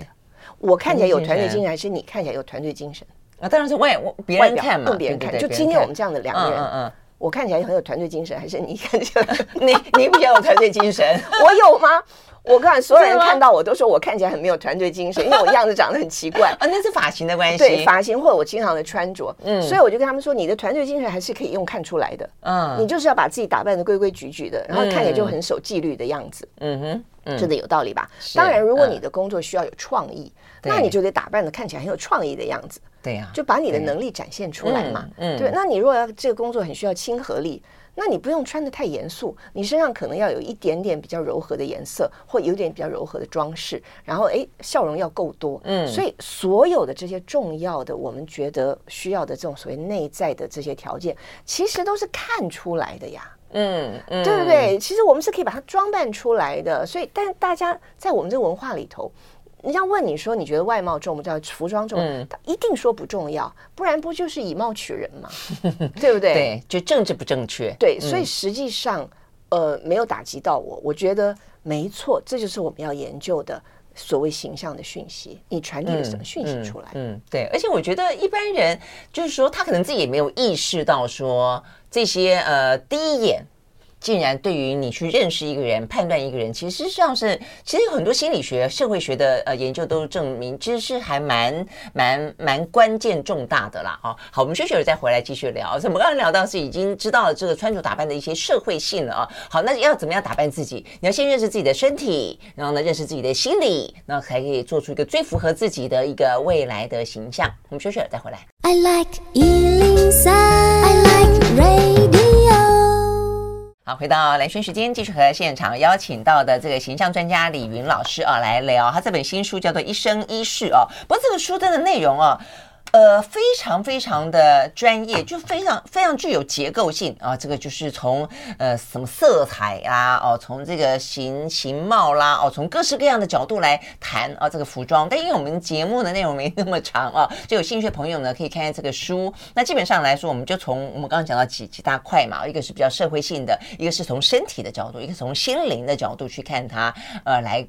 我看起来有团队精神，还是你看起来有团队精神？啊，当然是外我别人看嘛，用别人看。就今天我们这样的两个人，嗯嗯，我看起来很有团队精神，还是你 看起来你你比较有团队精神？我有吗？我看所有人看到我都说我看起来很没有团队精神，因为我样子长得很奇怪。啊，那是发型的关系。对，发型或者我经常的穿着，嗯，所以我就跟他们说，你的团队精神还是可以用看出来的，嗯，你就是要把自己打扮的规规矩矩的，然后看起来就很守纪律的样子，嗯哼，真的有道理吧？当然，如果你的工作需要有创意，那你就得打扮的看起来很有创意的样子，对呀，就把你的能力展现出来嘛，嗯，对。那你如果要这个工作很需要亲和力。那你不用穿的太严肃，你身上可能要有一点点比较柔和的颜色，或有点比较柔和的装饰，然后哎，笑容要够多。嗯，所以所有的这些重要的，我们觉得需要的这种所谓内在的这些条件，其实都是看出来的呀。嗯，嗯，对不对？其实我们是可以把它装扮出来的。所以，但大家在我们这个文化里头。人家问你说，你觉得外貌重不重要？服装重要？嗯、他一定说不重要，不然不就是以貌取人吗？对不对？对，就政治不正确。对，所以实际上，嗯、呃，没有打击到我。我觉得没错，这就是我们要研究的所谓形象的讯息。你传递了什么讯息出来？嗯，嗯，对。而且我觉得一般人就是说，他可能自己也没有意识到说这些呃，第一眼。竟然对于你去认识一个人、判断一个人，其实实际上是，其实有很多心理学、社会学的呃研究都证明，其实是还蛮蛮蛮关键重大的啦。哦，好，我们休息了再回来继续聊。我们刚刚聊到是已经知道了这个穿着打扮的一些社会性了啊。好，那要怎么样打扮自己？你要先认识自己的身体，然后呢，认识自己的心理，然后才可以做出一个最符合自己的一个未来的形象。我们休息了再回来。I like 103, I like radio 好，回到蓝轩时间，继续和现场邀请到的这个形象专家李云老师啊来聊，他这本新书叫做《一生一世》哦。不过这个书真的内容啊。呃，非常非常的专业，就非常非常具有结构性啊！这个就是从呃什么色彩啦，哦，从这个形形貌啦，哦，从各式各样的角度来谈啊，这个服装。但因为我们节目的内容没那么长啊，就有兴趣的朋友呢可以看看这个书。那基本上来说，我们就从我们刚刚讲到几几大块嘛，一个是比较社会性的，一个是从身体的角度，一个从心灵的角度去看它，呃，来。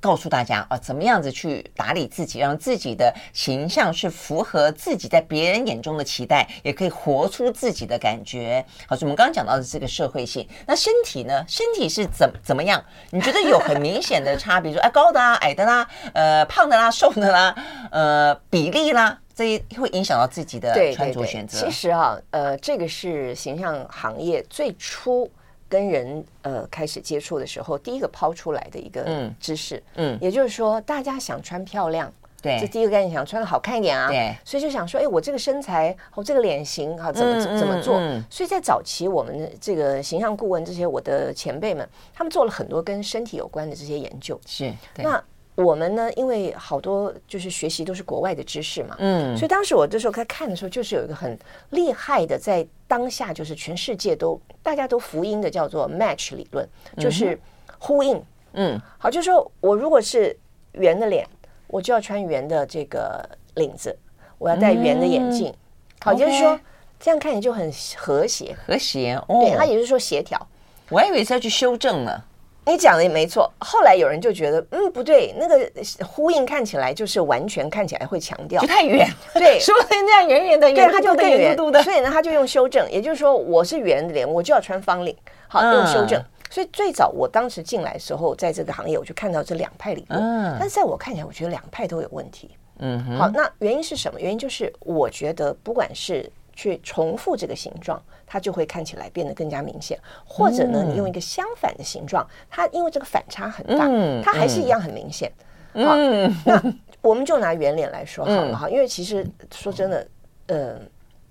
告诉大家啊，怎么样子去打理自己，让自己的形象是符合自己在别人眼中的期待，也可以活出自己的感觉。好，所以我们刚刚讲到的这个社会性，那身体呢？身体是怎怎么样？你觉得有很明显的差别？说，哎，高的啦，矮的啦，呃，胖的啦，瘦的啦，呃，比例啦，这些会影响到自己的穿着选择。其实啊，呃，这个是形象行业最初。跟人呃开始接触的时候，第一个抛出来的一个知识，嗯，嗯，也就是说，大家想穿漂亮，对，这第一个概念，想穿的好看一点啊，对，所以就想说，哎，我这个身材，我这个脸型，啊，怎么、嗯、怎么做？嗯。嗯、所以在早期，我们的这个形象顾问这些我的前辈们，他们做了很多跟身体有关的这些研究，是，那。我们呢，因为好多就是学习都是国外的知识嘛，嗯，所以当时我这时候在看的时候，就是有一个很厉害的，在当下就是全世界都大家都福音的叫做 match 理论，就是呼应，嗯，好，就是说我如果是圆的脸，我就要穿圆的这个领子，我要戴圆的眼镜，好，就是说这样看起来就很和谐，和谐，哦，对，他也就是说协调，我还以为是要去修正呢。你讲的也没错，后来有人就觉得，嗯，不对，那个呼应看起来就是完全看起来会强调，就太远，对，说的那样圆圆的，对，它就更圆嘟嘟的，所以呢，他就用修正，也就是说，我是圆的脸，我就要穿方领，好，用修正。所以最早我当时进来的时候，在这个行业，我就看到这两派理论，但是在我看起来，我觉得两派都有问题。嗯，好，那原因是什么？原因就是我觉得不管是。去重复这个形状，它就会看起来变得更加明显。或者呢，你用一个相反的形状，它因为这个反差很大，它还是一样很明显。好，那我们就拿圆脸来说好了哈，因为其实说真的，呃，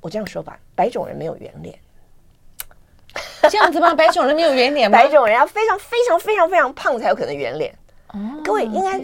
我这样说吧，白种人没有圆脸，这样子吗？白种人没有圆脸 吗？白种人要非常非常非常非常胖才有可能圆脸。各位应该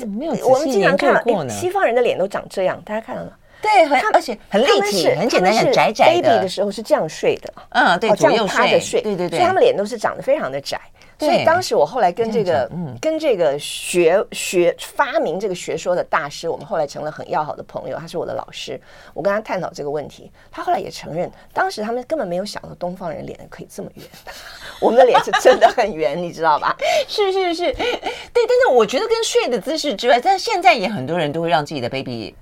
我们经常看到西方人的脸都长这样，大家看到吗？对，很而且很立体，很简单，很窄窄的。baby 的时候是这样睡的，嗯，对，这样趴着睡，对对对，所以他们脸都是长得非常的窄。所以当时我后来跟这个嗯跟这个学学发明这个学说的大师，我们后来成了很要好的朋友。他是我的老师，我跟他探讨这个问题，他后来也承认，当时他们根本没有想到东方人脸可以这么圆，我们的脸是真的很圆，你知道吧？是是是，对。但是我觉得跟睡的姿势之外，但现在也很多人都会让自己的 baby。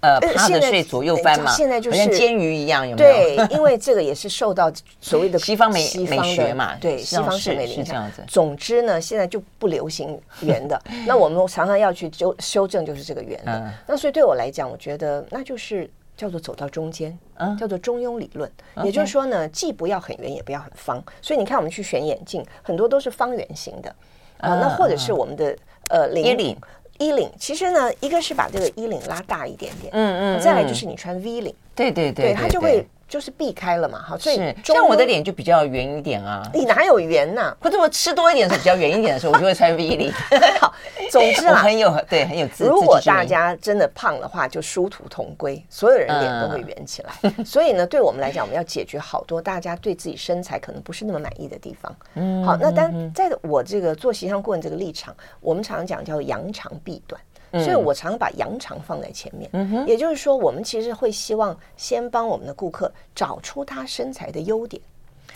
呃，趴着睡左右翻嘛，现在就是像煎鱼一样，有没有？对，因为这个也是受到所谓的西方美美学嘛，对，西方审美的影响。总之呢，现在就不流行圆的。那我们常常要去纠修正，就是这个圆的。那所以对我来讲，我觉得那就是叫做走到中间，叫做中庸理论。也就是说呢，既不要很圆，也不要很方。所以你看，我们去选眼镜，很多都是方圆形的啊。那或者是我们的呃领领。衣领其实呢，一个是把这个衣领拉大一点点，嗯嗯，再来就是你穿 V 领，对对对，它就会就是避开了嘛，好，所以像我的脸就比较圆一点啊，你哪有圆呐？或者我吃多一点的时候比较圆一点的时候，我就会穿 V 领。好，总之啦，很有对很有自。如果大家真的胖的话，就殊途同归，所有人脸都会圆起来。所以呢，对我们来讲，我们要解决好多大家对自己身材可能不是那么满意的地方。嗯，好，那但在我这个做形象顾问这个立场，我们常常讲叫扬长避短。所以我常常把扬长放在前面，也就是说，我们其实会希望先帮我们的顾客找出他身材的优点。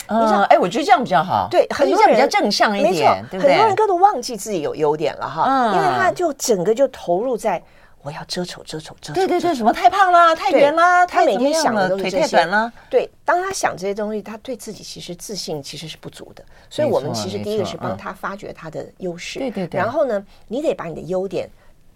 你知道，哎，我觉得这样比较好。对，很多人比较正向一点，没错，很多人都忘记自己有优点了哈，因为他就整个就投入在我要遮丑、遮丑、遮丑。对对对，什么太胖啦，太圆啦，他每天想的都是这些。腿太短了。对，当他想这些东西，他对自己其实自信其实是不足的。所以我们其实第一个是帮他发掘他的优势，对对对。然后呢，你得把你的优点。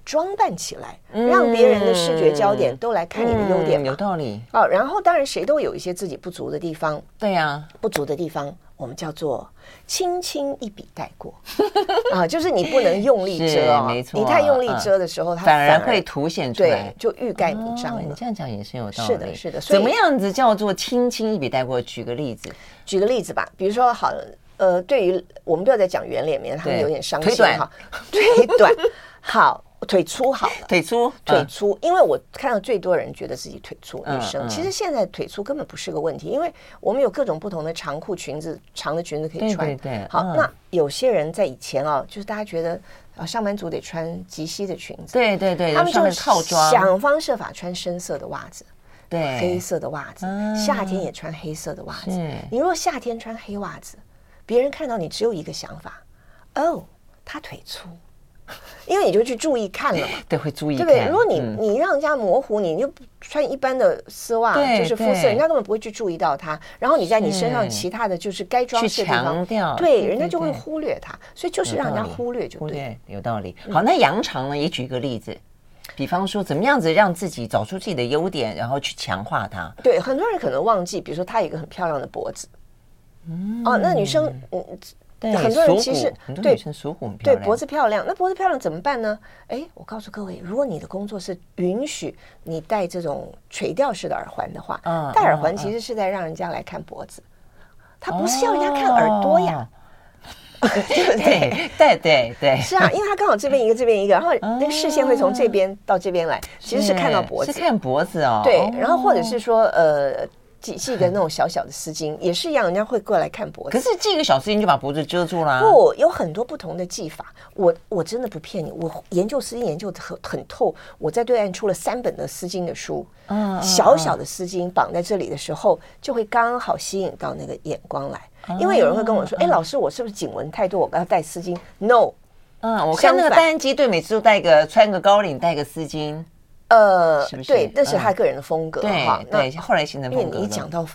装扮起来，让别人的视觉焦点都来看你的优点，有道理。哦，然后当然谁都有一些自己不足的地方，对呀，不足的地方我们叫做轻轻一笔带过 啊，就是你不能用力遮 哦，没错，你太用力遮的时候，它反而会凸显出来，就欲盖弥彰。你这样讲也是有道理，是的，是的。怎么样子叫做轻轻一笔带过？举个例子，举个例子吧，比如说，好，呃，对于我们不要再讲圆脸，免得他们有点伤心哈。腿 短，好。腿粗好了，腿粗，腿粗，因为我看到最多人觉得自己腿粗，女生。其实现在腿粗根本不是个问题，因为我们有各种不同的长裤、裙子、长的裙子可以穿。对，好，那有些人在以前啊，就是大家觉得啊，上班族得穿及膝的裙子，对对对，他们就想方设法穿深色的袜子，对，黑色的袜子，夏天也穿黑色的袜子。你如果夏天穿黑袜子，别人看到你只有一个想法，哦，他腿粗。因为你就去注意看了嘛。对，会注意看。对不对？如果你你让人家模糊，你就穿一般的丝袜，就是肤色，人家根本不会去注意到它。然后你在你身上其他的就是该装饰的地方，对，人家就会忽略它。所以就是让人家忽略就对，有道理。好，那扬长呢？也举一个例子。比方说，怎么样子让自己找出自己的优点，然后去强化它？对，很多人可能忘记，比如说他有一个很漂亮的脖子，嗯，哦，那女生，嗯，对，很多人其实对，对，脖子漂亮，那脖子漂亮怎么办呢？哎，我告诉各位，如果你的工作是允许你戴这种垂吊式的耳环的话，嗯，戴耳环其实是在让人家来看脖子，他不是要人家看耳朵呀。对不 对？对对对，是啊，因为他刚好这边一个，这边一个，然后那个视线会从这边到这边来，其实是看到脖子，是看脖子哦。对，然后或者是说，呃。系系个那种小小的丝巾 也是一样，人家会过来看脖子。可是系个小丝巾就把脖子遮住了。不，有很多不同的系法。我我真的不骗你，我研究丝巾研究的很很透。我在对岸出了三本的丝巾的书。嗯，小小的丝巾绑在这里的时候，就会刚好吸引到那个眼光来。因为有人会跟我说：“哎，老师，我是不是颈纹太多？我要戴丝巾？”No。嗯，我看那个戴安基对，每次都戴个穿个高领，戴个丝巾。呃，对，那是他个人的风格哈。对，后来形成风格。因为你讲到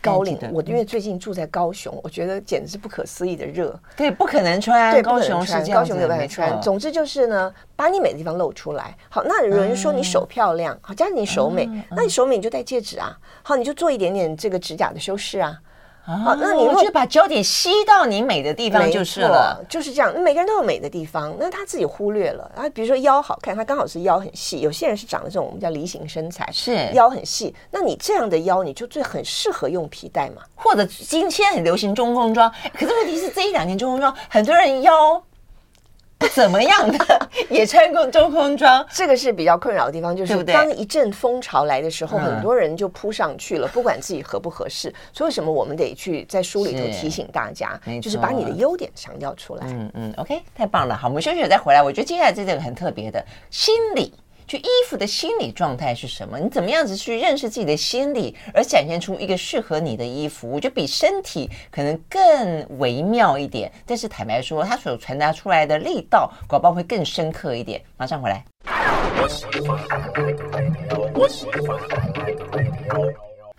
高领，我因为最近住在高雄，我觉得简直是不可思议的热。对，不可能穿。对，高雄是高雄没有办法穿。总之就是呢，把你美的地方露出来。好，那有人说你手漂亮，好，加上你手美，那你手美你就戴戒指啊。好，你就做一点点这个指甲的修饰啊。好，那你就把焦点吸到你美的地方就是了，就是这样。每个人都有美的地方，那他自己忽略了啊。比如说腰好看，他刚好是腰很细。有些人是长的这种我们叫梨形身材，是腰很细。那你这样的腰，你就最很适合用皮带嘛。或者今天很流行中空装，可是问题是这一两年中空装很多人腰。怎么样的也穿过中空装，这个是比较困扰的地方，就是当一阵风潮来的时候，很多人就扑上去了，不管自己合不合适。所以为什么我们得去在书里头提醒大家，就是把你的优点强调出来。嗯嗯，OK，太棒了。好，我们休息了再回来。我觉得接下来这个很特别的心理。就衣服的心理状态是什么？你怎么样子去认识自己的心理，而展现出一个适合你的衣服？我觉得比身体可能更微妙一点，但是坦白说，它所传达出来的力道，广告会更深刻一点。马上回来。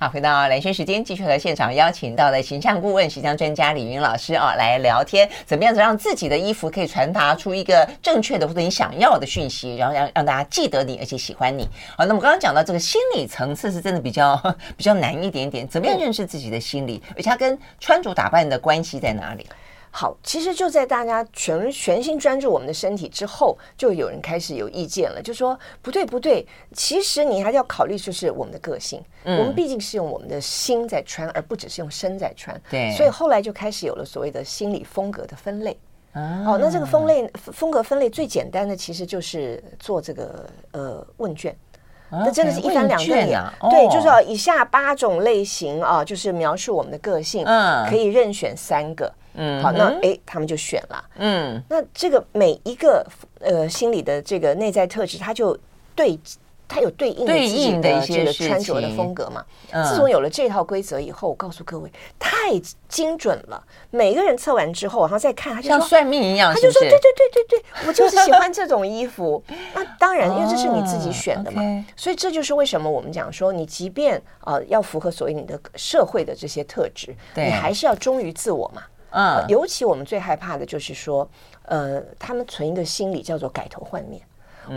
好，回到蓝轩时间，继续和现场邀请到的形象顾问、形象专家李云老师啊来聊天，怎么样子让自己的衣服可以传达出一个正确的或者你想要的讯息，然后让让大家记得你，而且喜欢你。好，那么刚刚讲到这个心理层次是真的比较 比较难一点点，怎么样认识自己的心理，而且它跟穿着打扮的关系在哪里？好，其实就在大家全全心专注我们的身体之后，就有人开始有意见了，就说不对不对，其实你还是要考虑就是我们的个性，嗯、我们毕竟是用我们的心在穿，而不只是用身在穿。对，所以后来就开始有了所谓的心理风格的分类。啊，好，那这个分类风格分类最简单的其实就是做这个呃问卷。那真的是一翻两瞪眼，对，就是说以下八种类型啊，就是描述我们的个性，嗯，可以任选三个，嗯，好，那哎，他们就选了，嗯，那这个每一个呃心理的这个内在特质，它就对。它有对应的自己的这个穿着的风格嘛？自从有了这套规则以后，我告诉各位，太精准了。每个人测完之后，然后再看，他就像算命一样，他就说：“对对对对对，我就是喜欢这种衣服。”那当然，因为这是你自己选的嘛，所以这就是为什么我们讲说，你即便啊要符合所谓你的社会的这些特质，你还是要忠于自我嘛。嗯，尤其我们最害怕的就是说，呃，他们存一个心理叫做改头换面。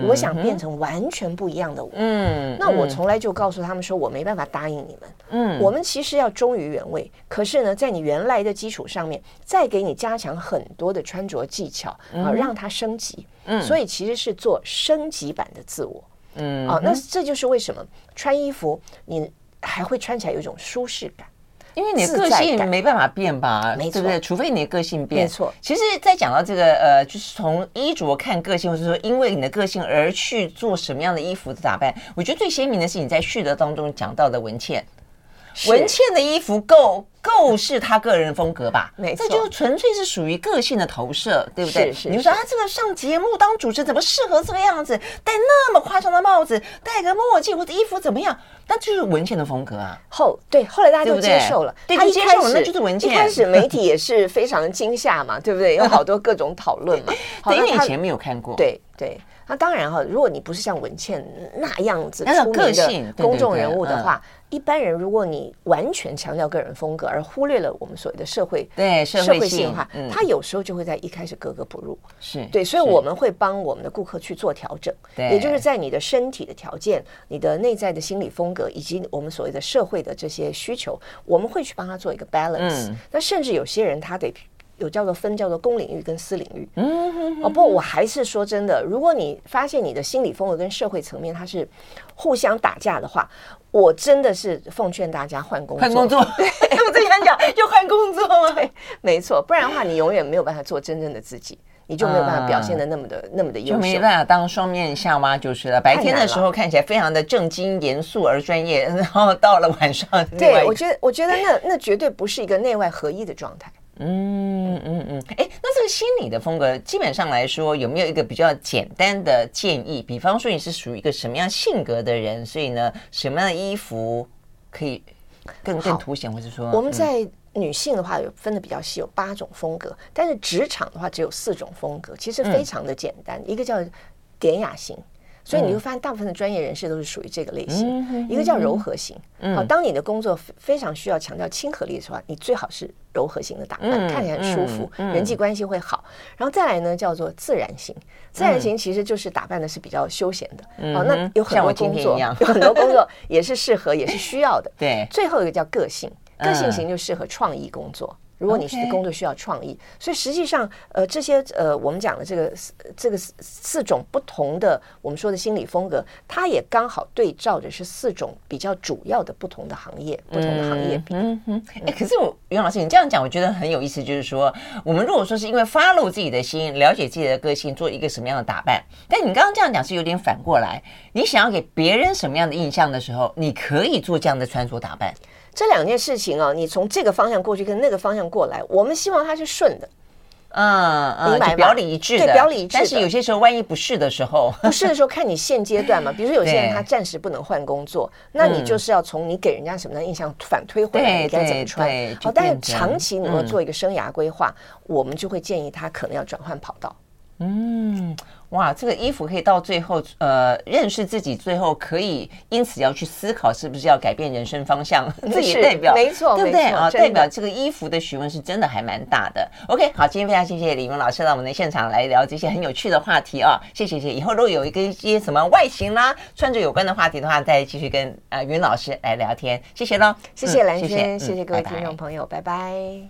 我想变成完全不一样的我。嗯，那我从来就告诉他们说，我没办法答应你们。嗯，我们其实要忠于原位，可是呢，在你原来的基础上面，再给你加强很多的穿着技巧啊，让它升级。嗯，所以其实是做升级版的自我。嗯，啊，那这就是为什么穿衣服你还会穿起来有一种舒适感。因为你的个性没办法变吧，对不对？除非你的个性变。没错。其实，在讲到这个呃，就是从衣着看个性，或者说因为你的个性而去做什么样的衣服的打扮，我觉得最鲜明的是你在序的当中讲到的文茜。文倩的衣服够够是她个人风格吧？没错，这就纯粹是属于个性的投射，对不对？是是。你说啊这个上节目当主持怎么适合这个样子？戴那么夸张的帽子，戴个墨镜或者衣服怎么样？那就是文倩的风格啊。后对，后来大家就接受了，对，对，接受了，那就是文倩。一开始媒体也是非常惊吓嘛，对不对？有好多各种讨论嘛。因为以前没有看过。对对。那当然哈，如果你不是像文倩那样子出名的公众人物的话，一般人如果你完全强调个人风格，而忽略了我们所谓的社会对社会性的话，他有时候就会在一开始格格不入。是对，所以我们会帮我们的顾客去做调整，也就是在你的身体的条件、你的内在的心理风格以及我们所谓的社会的这些需求，我们会去帮他做一个 balance。那甚至有些人他得。有叫做分叫做公领域跟私领域。嗯哼，哦不，我还是说真的，如果你发现你的心理风格跟社会层面它是互相打架的话，我真的是奉劝大家换工作。换工作，对，我最想讲就换工作吗？对，没错，不然的话你永远没有办法做真正的自己，你就没有办法表现的那么的、嗯、那么的优秀，就没办法当双面夏娃就是了。白天的时候看起来非常的正经严肃而专业，然后到了晚上，对，我觉得我觉得那那绝对不是一个内外合一的状态。嗯嗯嗯，哎，那这个心理的风格，基本上来说，有没有一个比较简单的建议？比方说，你是属于一个什么样性格的人，所以呢，什么样的衣服可以更更凸显，或者说，我们在女性的话有分的比较细，有八种风格，但是职场的话只有四种风格，其实非常的简单，嗯、一个叫典雅型。所以你会发现，大部分的专业人士都是属于这个类型。嗯、一个叫柔和型，好、当你的工作非常需要强调亲和力的话，你最好是柔和型的打扮，嗯、看起来很舒服，嗯、人际关系会好。然后再来呢，叫做自然型。自然型其实就是打扮的是比较休闲的。好、那有很多工作，有很多工作也是适合，也是需要的。对。最后一个叫个性，个性型就适合创意工作。如果你是工作需要创意，所以实际上，呃，这些呃，我们讲的这个这个四种不同的我们说的心理风格，它也刚好对照着是四种比较主要的不同的行业，不同的行业。嗯嗯。哎，可是我袁老师，你这样讲，我觉得很有意思，就是说，我们如果说是因为 follow 自己的心，了解自己的个性，做一个什么样的打扮，但你刚刚这样讲是有点反过来，你想要给别人什么样的印象的时候，你可以做这样的穿着打扮。这两件事情啊，你从这个方向过去，跟那个方向过来，我们希望它是顺的，嗯嗯，明白？表里一致的，对，表里一致。但是有些时候，万一不是的时候，不是的时候，看你现阶段嘛。比如说有些人他暂时不能换工作，那你就是要从你给人家什么样的印象反推回来，你该怎么穿？好，但是长期你要做一个生涯规划，我们就会建议他可能要转换跑道。嗯。哇，这个衣服可以到最后，呃，认识自己，最后可以因此要去思考，是不是要改变人生方向？这也代表没错，对不对啊？代表这个衣服的学问是真的还蛮大的。OK，好，今天非常谢谢李云老师到我们的现场来聊这些很有趣的话题啊！谢谢谢，以后如果有一个一些什么外形啦、穿着有关的话题的话，再继续跟啊云老师来聊天。谢谢喽，谢谢兰萱，谢谢各位听众朋友，拜拜。